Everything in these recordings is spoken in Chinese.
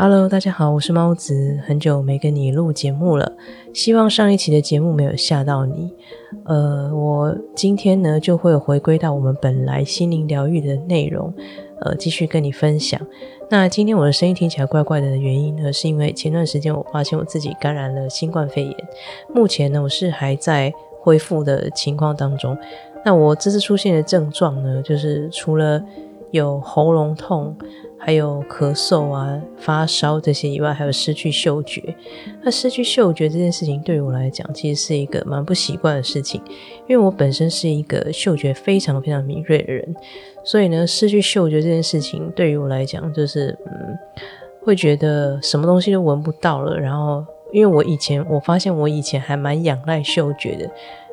Hello，大家好，我是猫子，很久没跟你录节目了，希望上一期的节目没有吓到你。呃，我今天呢就会回归到我们本来心灵疗愈的内容，呃，继续跟你分享。那今天我的声音听起来怪怪的原因呢，是因为前段时间我发现我自己感染了新冠肺炎，目前呢我是还在恢复的情况当中。那我这次出现的症状呢，就是除了有喉咙痛。还有咳嗽啊、发烧这些以外，还有失去嗅觉。那失去嗅觉这件事情，对于我来讲，其实是一个蛮不习惯的事情，因为我本身是一个嗅觉非常非常敏锐的人，所以呢，失去嗅觉这件事情对于我来讲，就是嗯，会觉得什么东西都闻不到了。然后，因为我以前我发现我以前还蛮仰赖嗅觉的，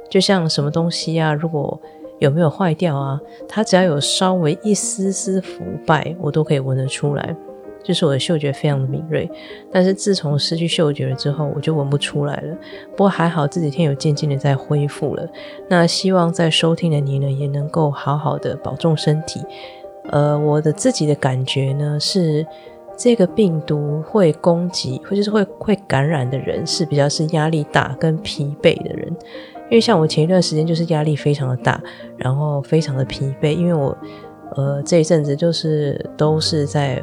就像什么东西啊，如果有没有坏掉啊？它只要有稍微一丝丝腐败，我都可以闻得出来。就是我的嗅觉非常的敏锐。但是自从失去嗅觉了之后，我就闻不出来了。不过还好这几天有渐渐的在恢复了。那希望在收听的你呢，也能够好好的保重身体。呃，我的自己的感觉呢，是这个病毒会攻击或者是会会感染的人，是比较是压力大跟疲惫的人。因为像我前一段时间就是压力非常的大，然后非常的疲惫，因为我呃这一阵子就是都是在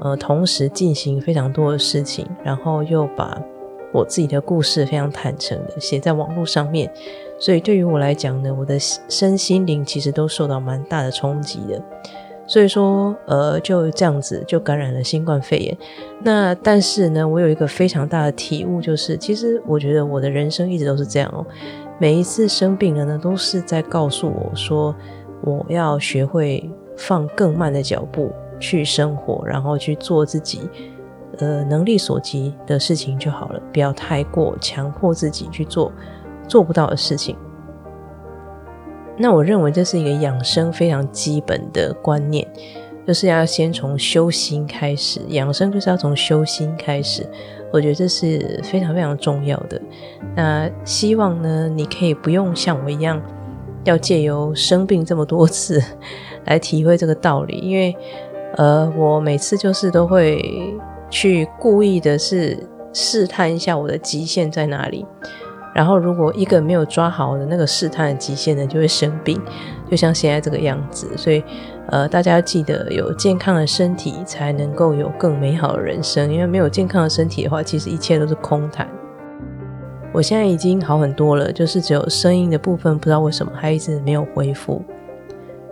呃同时进行非常多的事情，然后又把我自己的故事非常坦诚的写在网络上面，所以对于我来讲呢，我的身心灵其实都受到蛮大的冲击的。所以说，呃，就这样子就感染了新冠肺炎。那但是呢，我有一个非常大的体悟，就是其实我觉得我的人生一直都是这样哦。每一次生病了呢，都是在告诉我说，我要学会放更慢的脚步去生活，然后去做自己呃能力所及的事情就好了，不要太过强迫自己去做做不到的事情。那我认为这是一个养生非常基本的观念，就是要先从修心开始。养生就是要从修心开始，我觉得这是非常非常重要的。那希望呢，你可以不用像我一样，要借由生病这么多次 来体会这个道理，因为呃，我每次就是都会去故意的是试探一下我的极限在哪里。然后，如果一个没有抓好的那个试探的极限呢，就会生病，就像现在这个样子。所以，呃，大家要记得有健康的身体，才能够有更美好的人生。因为没有健康的身体的话，其实一切都是空谈。我现在已经好很多了，就是只有声音的部分，不知道为什么还一直没有恢复。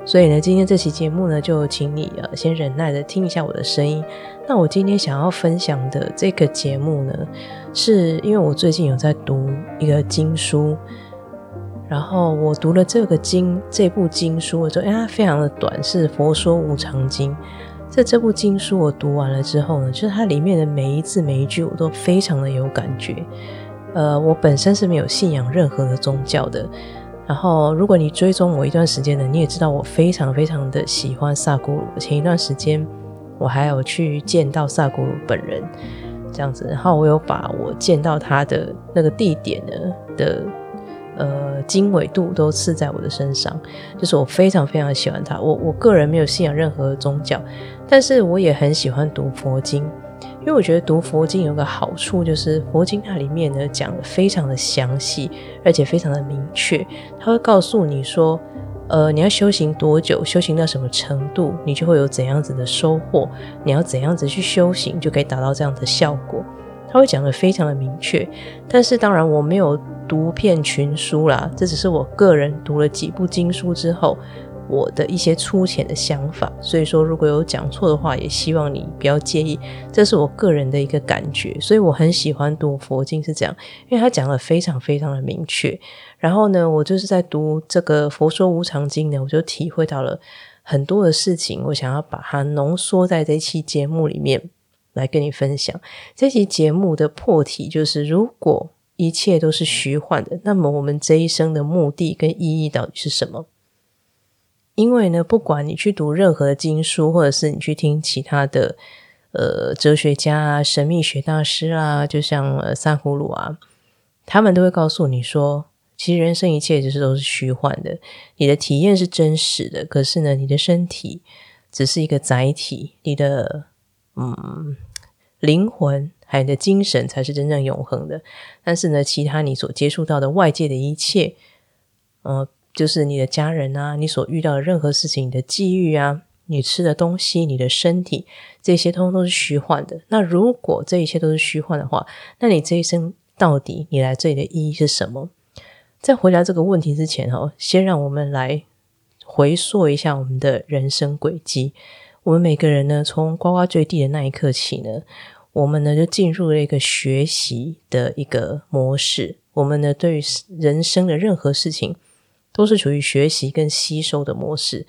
所以呢，今天这期节目呢，就请你呃先忍耐的听一下我的声音。那我今天想要分享的这个节目呢，是因为我最近有在读一个经书，然后我读了这个经这部经书，我说哎它非常的短，是《佛说无常经》。在这部经书我读完了之后呢，就是它里面的每一字每一句，我都非常的有感觉。呃，我本身是没有信仰任何的宗教的。然后，如果你追踪我一段时间的，你也知道我非常非常的喜欢萨古鲁。前一段时间，我还有去见到萨古鲁本人，这样子。然后我有把我见到他的那个地点呢的呃经纬度都刺在我的身上，就是我非常非常喜欢他。我我个人没有信仰任何宗教，但是我也很喜欢读佛经。因为我觉得读佛经有个好处，就是佛经它里面呢讲的非常的详细，而且非常的明确。它会告诉你说，呃，你要修行多久，修行到什么程度，你就会有怎样子的收获。你要怎样子去修行，就可以达到这样的效果。他会讲的非常的明确。但是当然我没有读遍群书啦，这只是我个人读了几部经书之后。我的一些粗浅的想法，所以说如果有讲错的话，也希望你不要介意，这是我个人的一个感觉。所以我很喜欢读佛经是这样，因为他讲的非常非常的明确。然后呢，我就是在读这个《佛说无常经》呢，我就体会到了很多的事情。我想要把它浓缩在这期节目里面来跟你分享。这期节目的破题就是：如果一切都是虚幻的，那么我们这一生的目的跟意义到底是什么？因为呢，不管你去读任何的经书，或者是你去听其他的呃哲学家啊、神秘学大师啊，就像呃三葫芦啊，他们都会告诉你说，其实人生一切就是都是虚幻的，你的体验是真实的，可是呢，你的身体只是一个载体，你的嗯，灵魂还有你的精神才是真正永恒的。但是呢，其他你所接触到的外界的一切，呃，就是你的家人啊，你所遇到的任何事情，你的际遇啊，你吃的东西，你的身体，这些通通都是虚幻的。那如果这一切都是虚幻的话，那你这一生到底你来这里的意义是什么？在回答这个问题之前，哈，先让我们来回溯一下我们的人生轨迹。我们每个人呢，从呱呱坠地的那一刻起呢，我们呢就进入了一个学习的一个模式。我们呢，对于人生的任何事情，都是处于学习跟吸收的模式。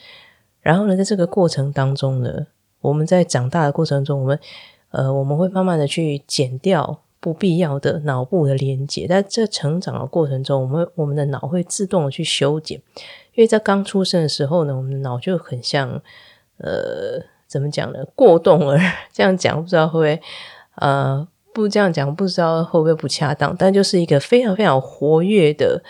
然后呢，在这个过程当中呢，我们在长大的过程中，我们呃，我们会慢慢的去减掉。不必要的脑部的连接，在这成长的过程中，我们我们的脑会自动的去修剪，因为在刚出生的时候呢，我们的脑就很像，呃，怎么讲呢？过动儿 这样讲，不知道会不会，呃，不这样讲，不知道会不会不恰当，但就是一个非常非常活跃的，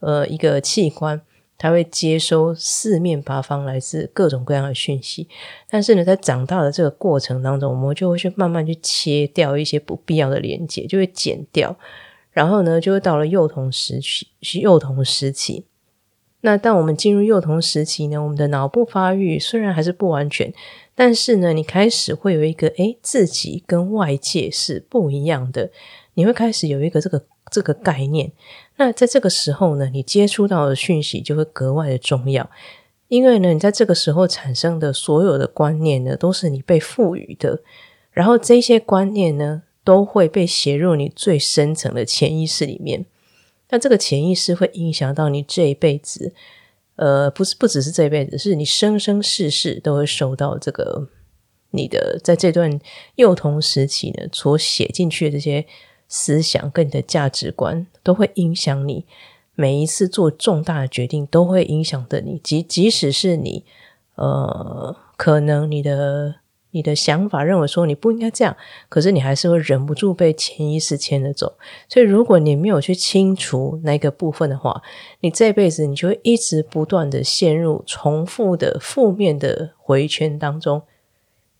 呃，一个器官。它会接收四面八方来自各种各样的讯息，但是呢，在长大的这个过程当中，我们就会去慢慢去切掉一些不必要的连接，就会剪掉。然后呢，就会到了幼童时期，是幼童时期。那当我们进入幼童时期呢，我们的脑部发育虽然还是不完全，但是呢，你开始会有一个诶，自己跟外界是不一样的，你会开始有一个这个这个概念。那在这个时候呢，你接触到的讯息就会格外的重要，因为呢，你在这个时候产生的所有的观念呢，都是你被赋予的，然后这些观念呢，都会被写入你最深层的潜意识里面。那这个潜意识会影响到你这一辈子，呃，不是不只是这一辈子，是你生生世世都会受到这个你的在这段幼童时期呢所写进去的这些。思想跟你的价值观都会影响你每一次做重大的决定，都会影响的你。即即使是你，呃，可能你的你的想法认为说你不应该这样，可是你还是会忍不住被潜意识牵着走。所以，如果你没有去清除那个部分的话，你这辈子你就会一直不断的陷入重复的负面的回圈当中。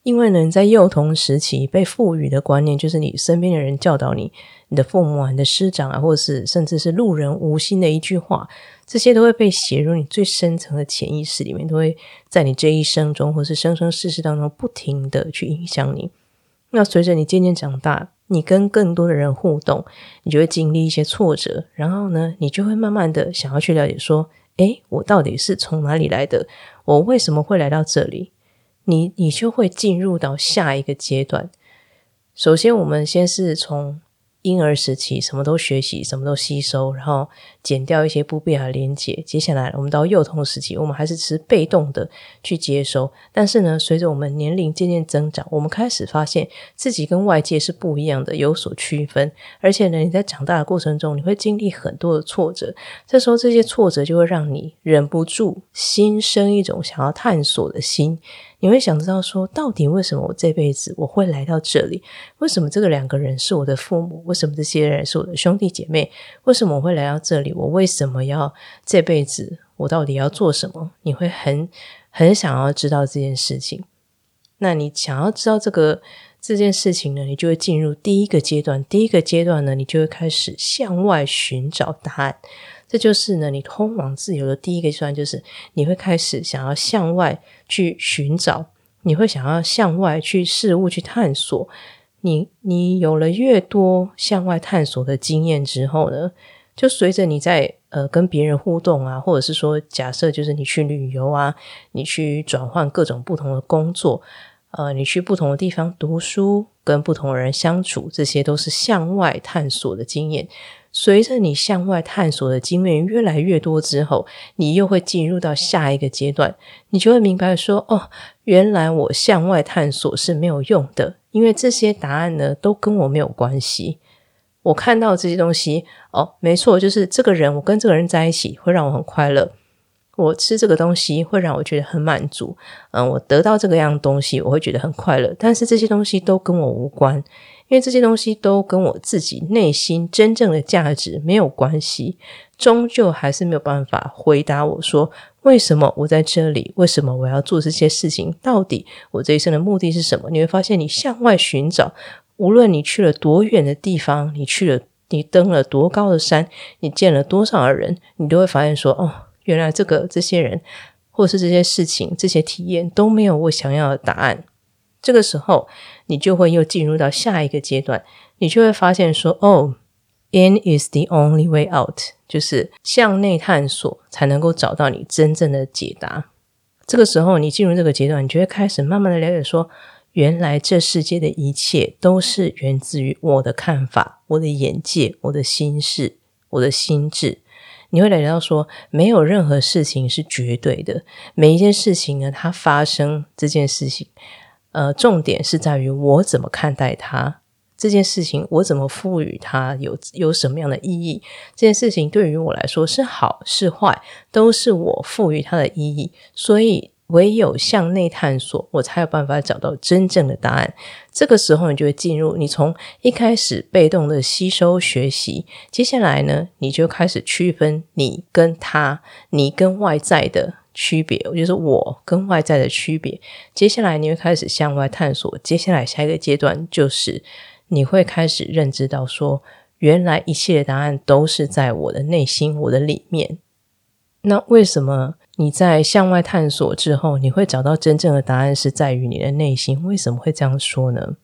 因为呢，在幼童时期被赋予的观念，就是你身边的人教导你，你的父母啊、你的师长啊，或者是甚至是路人无心的一句话，这些都会被写入你最深层的潜意识里面，都会在你这一生中，或是生生世世当中，不停的去影响你。那随着你渐渐长大，你跟更多的人互动，你就会经历一些挫折，然后呢，你就会慢慢的想要去了解说，诶，我到底是从哪里来的？我为什么会来到这里？你你就会进入到下一个阶段。首先，我们先是从。婴儿时期什么都学习，什么都吸收，然后减掉一些不必要的连接。接下来，我们到幼童时期，我们还是持被动的去接收。但是呢，随着我们年龄渐渐增长，我们开始发现自己跟外界是不一样的，有所区分。而且呢，你在长大的过程中，你会经历很多的挫折。这时候，这些挫折就会让你忍不住心生一种想要探索的心。你会想知道说，到底为什么我这辈子我会来到这里？为什么这个两个人是我的父母？为什么这些人是我的兄弟姐妹？为什么我会来到这里？我为什么要这辈子？我到底要做什么？你会很很想要知道这件事情。那你想要知道这个这件事情呢？你就会进入第一个阶段。第一个阶段呢，你就会开始向外寻找答案。这就是呢，你通往自由的第一个阶段，就是你会开始想要向外去寻找，你会想要向外去事物去探索。你你有了越多向外探索的经验之后呢，就随着你在呃跟别人互动啊，或者是说假设就是你去旅游啊，你去转换各种不同的工作，呃，你去不同的地方读书，跟不同的人相处，这些都是向外探索的经验。随着你向外探索的经验越来越多之后，你又会进入到下一个阶段，你就会明白说：哦，原来我向外探索是没有用的，因为这些答案呢都跟我没有关系。我看到这些东西，哦，没错，就是这个人，我跟这个人在一起会让我很快乐。我吃这个东西会让我觉得很满足，嗯，我得到这个样东西我会觉得很快乐。但是这些东西都跟我无关。因为这些东西都跟我自己内心真正的价值没有关系，终究还是没有办法回答我说为什么我在这里？为什么我要做这些事情？到底我这一生的目的是什么？你会发现，你向外寻找，无论你去了多远的地方，你去了，你登了多高的山，你见了多少的人，你都会发现说，哦，原来这个这些人，或是这些事情、这些体验都没有我想要的答案。这个时候，你就会又进入到下一个阶段，你就会发现说，哦，in is the only way out，就是向内探索才能够找到你真正的解答。这个时候，你进入这个阶段，你就会开始慢慢的了解说。原来这世界的一切都是源自于我的看法、我的眼界、我的心事、我的心智。你会了解到说，没有任何事情是绝对的。每一件事情呢，它发生这件事情，呃，重点是在于我怎么看待它。这件事情我怎么赋予它有有什么样的意义？这件事情对于我来说是好是坏，都是我赋予它的意义。所以。唯有向内探索，我才有办法找到真正的答案。这个时候，你就会进入你从一开始被动的吸收学习，接下来呢，你就开始区分你跟他、你跟外在的区别，就是我跟外在的区别。接下来，你会开始向外探索。接下来，下一个阶段就是你会开始认知到，说原来一切的答案都是在我的内心、我的里面。那为什么？你在向外探索之后，你会找到真正的答案是在于你的内心。为什么会这样说呢？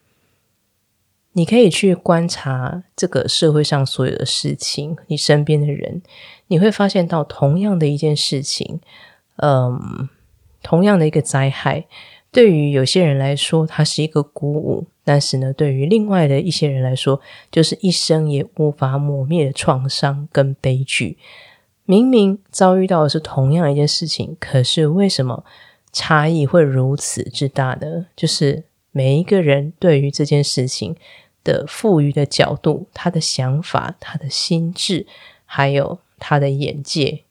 你可以去观察这个社会上所有的事情，你身边的人，你会发现到同样的一件事情，嗯，同样的一个灾害，对于有些人来说，它是一个鼓舞；但是呢，对于另外的一些人来说，就是一生也无法抹灭的创伤跟悲剧。明明遭遇到的是同样一件事情，可是为什么差异会如此之大呢？就是每一个人对于这件事情的赋予的角度、他的想法、他的心智，还有他的眼界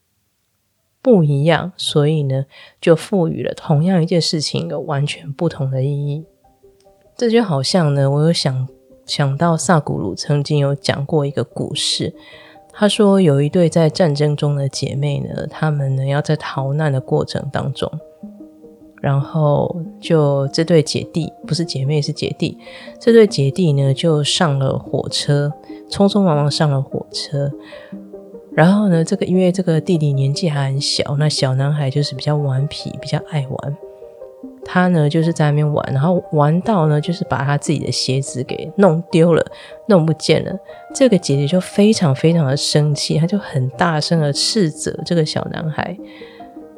不一样，所以呢，就赋予了同样一件事情有完全不同的意义。这就好像呢，我有想想到萨古鲁曾经有讲过一个故事。他说，有一对在战争中的姐妹呢，她们呢要在逃难的过程当中，然后就这对姐弟不是姐妹是姐弟，这对姐弟呢就上了火车，匆匆忙忙上了火车，然后呢，这个因为这个弟弟年纪还很小，那小男孩就是比较顽皮，比较爱玩。他呢，就是在那边玩，然后玩到呢，就是把他自己的鞋子给弄丢了，弄不见了。这个姐姐就非常非常的生气，她就很大声的斥责这个小男孩。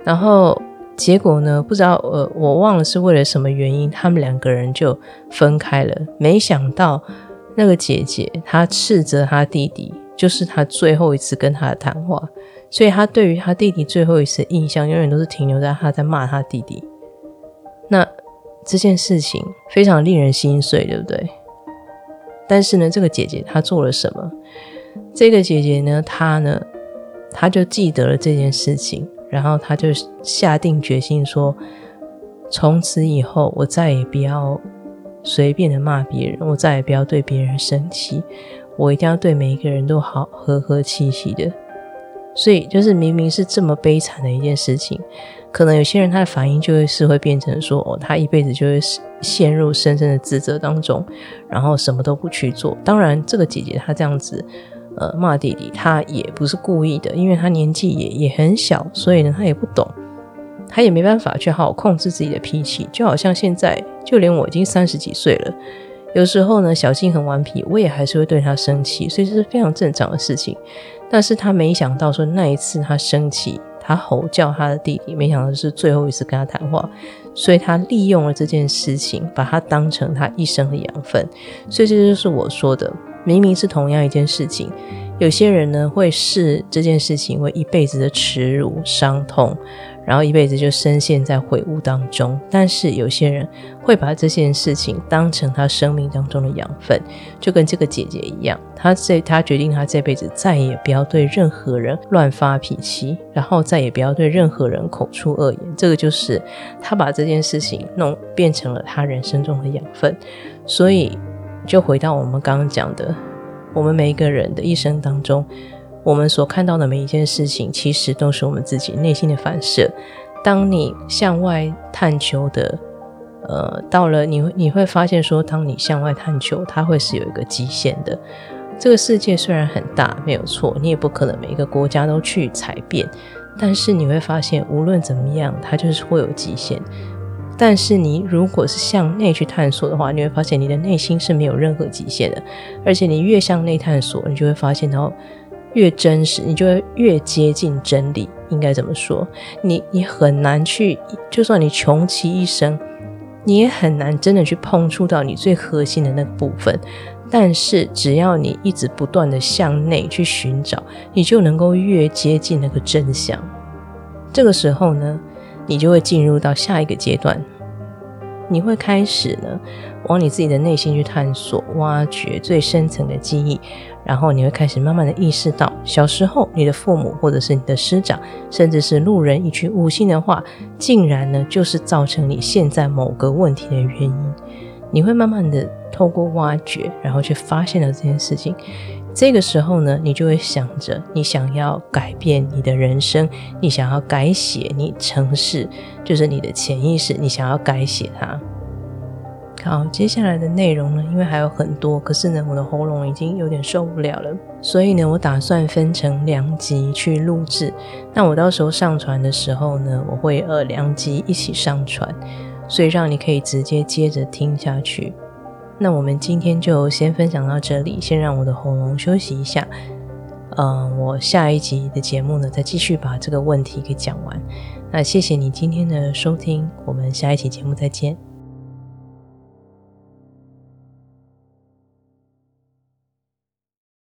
然后结果呢，不知道呃，我忘了是为了什么原因，他们两个人就分开了。没想到那个姐姐她斥责她弟弟，就是他最后一次跟他的谈话，所以他对于他弟弟最后一次印象，永远都是停留在他在骂他弟弟。那这件事情非常令人心碎，对不对？但是呢，这个姐姐她做了什么？这个姐姐呢，她呢，她就记得了这件事情，然后她就下定决心说：从此以后，我再也不要随便的骂别人，我再也不要对别人生气，我一定要对每一个人都好和和气气的。所以，就是明明是这么悲惨的一件事情。可能有些人他的反应就会是会变成说，哦，他一辈子就会陷入深深的自责当中，然后什么都不去做。当然，这个姐姐她这样子，呃，骂弟弟，她也不是故意的，因为她年纪也也很小，所以呢，她也不懂，她也没办法去好好控制自己的脾气。就好像现在，就连我已经三十几岁了，有时候呢，小静很顽皮，我也还是会对她生气，所以这是非常正常的事情。但是她没想到说那一次她生气。他吼叫他的弟弟，没想到是最后一次跟他谈话，所以他利用了这件事情，把他当成他一生的养分。所以这就是我说的，明明是同样一件事情，有些人呢会视这件事情为一辈子的耻辱、伤痛。然后一辈子就深陷在悔悟当中，但是有些人会把这件事情当成他生命当中的养分，就跟这个姐姐一样，她这她决定她这辈子再也不要对任何人乱发脾气，然后再也不要对任何人口出恶言。这个就是她把这件事情弄变成了她人生中的养分。所以就回到我们刚刚讲的，我们每一个人的一生当中。我们所看到的每一件事情，其实都是我们自己内心的反射。当你向外探求的呃，到了你你会发现说，当你向外探求，它会是有一个极限的。这个世界虽然很大，没有错，你也不可能每一个国家都去踩遍，但是你会发现，无论怎么样，它就是会有极限。但是你如果是向内去探索的话，你会发现你的内心是没有任何极限的，而且你越向内探索，你就会发现，然后越真实，你就会越接近真理。应该怎么说？你你很难去，就算你穷其一生，你也很难真的去碰触到你最核心的那个部分。但是只要你一直不断的向内去寻找，你就能够越接近那个真相。这个时候呢？你就会进入到下一个阶段，你会开始呢，往你自己的内心去探索、挖掘最深层的记忆，然后你会开始慢慢的意识到，小时候你的父母或者是你的师长，甚至是路人一句无心的话，竟然呢就是造成你现在某个问题的原因。你会慢慢的透过挖掘，然后去发现了这件事情。这个时候呢，你就会想着，你想要改变你的人生，你想要改写你城市，就是你的潜意识，你想要改写它。好，接下来的内容呢，因为还有很多，可是呢，我的喉咙已经有点受不了了，所以呢，我打算分成两集去录制。那我到时候上传的时候呢，我会呃两集一起上传，所以让你可以直接接着听下去。那我们今天就先分享到这里，先让我的喉咙休息一下。嗯，我下一集的节目呢，再继续把这个问题给讲完。那谢谢你今天的收听，我们下一期节目再见。